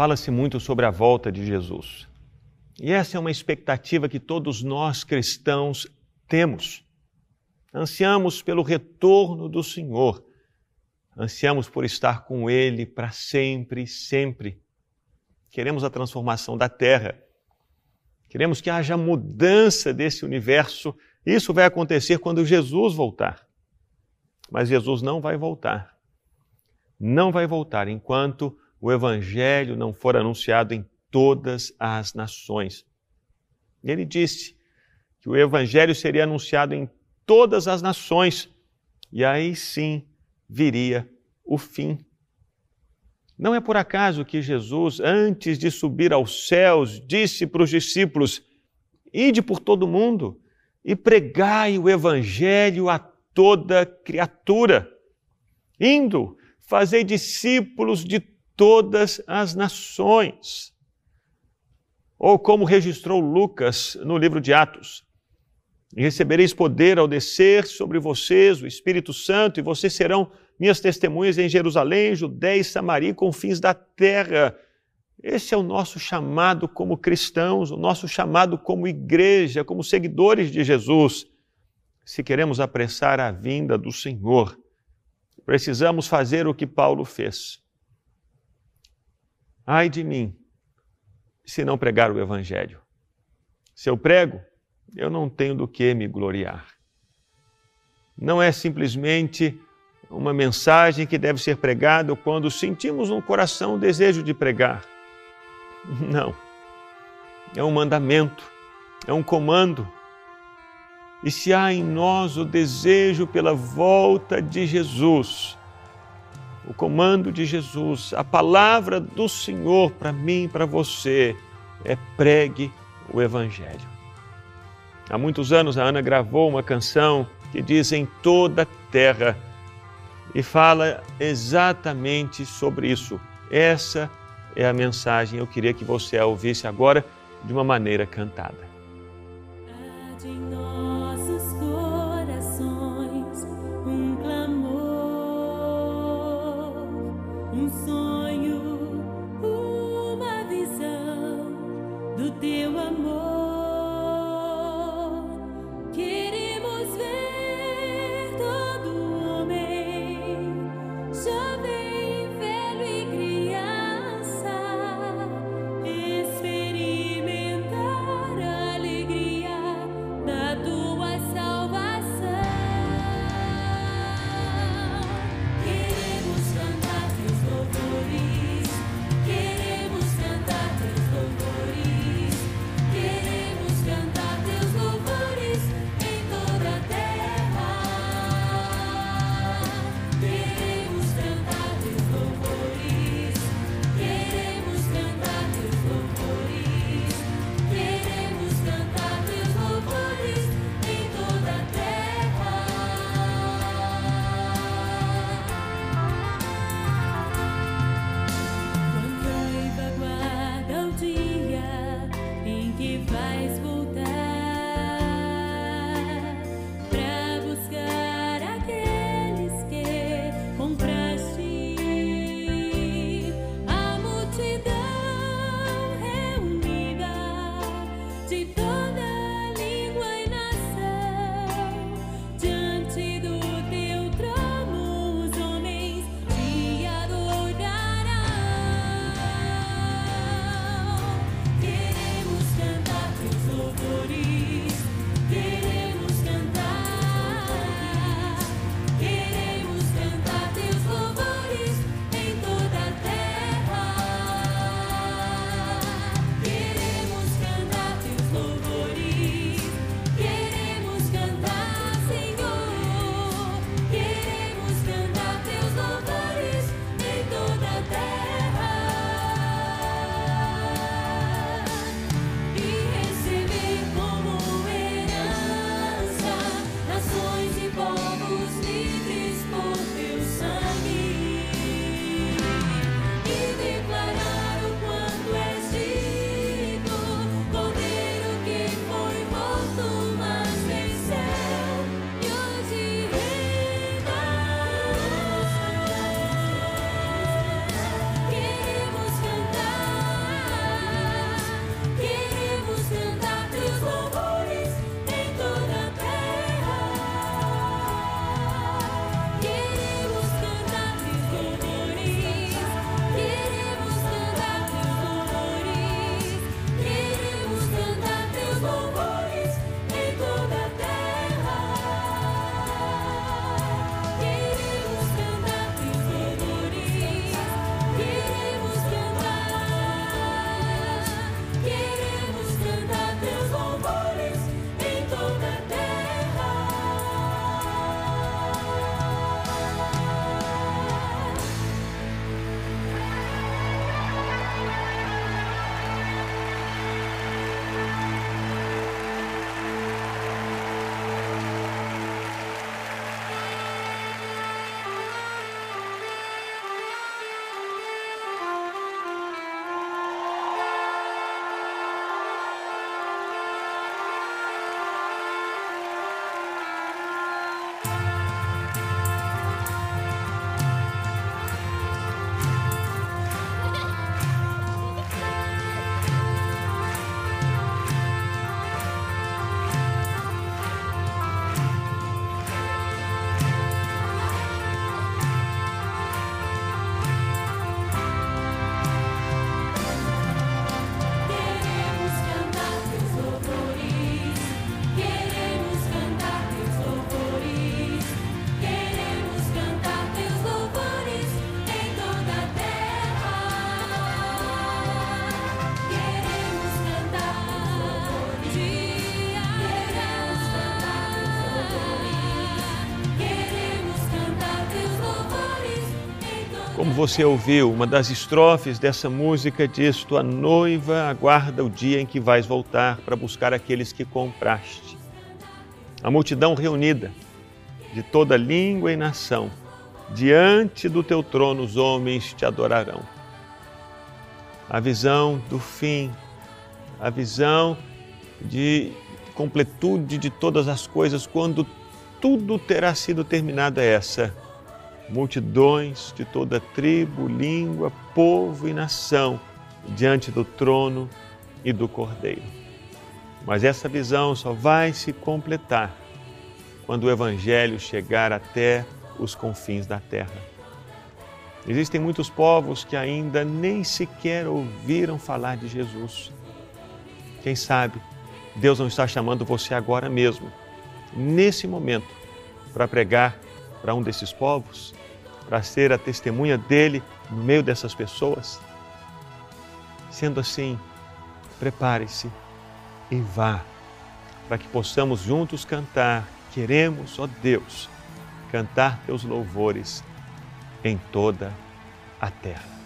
Fala-se muito sobre a volta de Jesus. E essa é uma expectativa que todos nós cristãos temos. Ansiamos pelo retorno do Senhor. Ansiamos por estar com Ele para sempre sempre. Queremos a transformação da terra. Queremos que haja mudança desse universo. Isso vai acontecer quando Jesus voltar. Mas Jesus não vai voltar. Não vai voltar enquanto o Evangelho não for anunciado em todas as nações. Ele disse que o Evangelho seria anunciado em todas as nações, e aí sim viria o fim. Não é por acaso que Jesus, antes de subir aos céus, disse para os discípulos: Ide por todo mundo e pregai o Evangelho a toda criatura. Indo, fazei discípulos de todas as nações. Ou como registrou Lucas no livro de Atos: recebereis poder ao descer sobre vocês o Espírito Santo, e vocês serão minhas testemunhas em Jerusalém, Judéia e Samaria confins da terra. Esse é o nosso chamado como cristãos, o nosso chamado como igreja, como seguidores de Jesus. Se queremos apressar a vinda do Senhor, precisamos fazer o que Paulo fez Ai de mim, se não pregar o Evangelho. Se eu prego, eu não tenho do que me gloriar. Não é simplesmente uma mensagem que deve ser pregada quando sentimos no coração o desejo de pregar. Não. É um mandamento, é um comando. E se há em nós o desejo pela volta de Jesus, o comando de Jesus, a palavra do Senhor para mim para você é pregue o Evangelho. Há muitos anos a Ana gravou uma canção que diz em toda a terra e fala exatamente sobre isso. Essa é a mensagem. Eu queria que você a ouvisse agora de uma maneira cantada. Você ouviu, uma das estrofes dessa música diz: Tua noiva aguarda o dia em que vais voltar para buscar aqueles que compraste. A multidão reunida, de toda língua e nação, diante do teu trono os homens te adorarão. A visão do fim, a visão de completude de todas as coisas, quando tudo terá sido terminado, é essa multidões de toda tribo, língua, povo e nação diante do trono e do Cordeiro. Mas essa visão só vai se completar quando o Evangelho chegar até os confins da terra. Existem muitos povos que ainda nem sequer ouviram falar de Jesus. Quem sabe Deus não está chamando você agora mesmo, nesse momento, para pregar para um desses povos? Para ser a testemunha dele no meio dessas pessoas? Sendo assim, prepare-se e vá, para que possamos juntos cantar. Queremos, ó Deus, cantar teus louvores em toda a terra.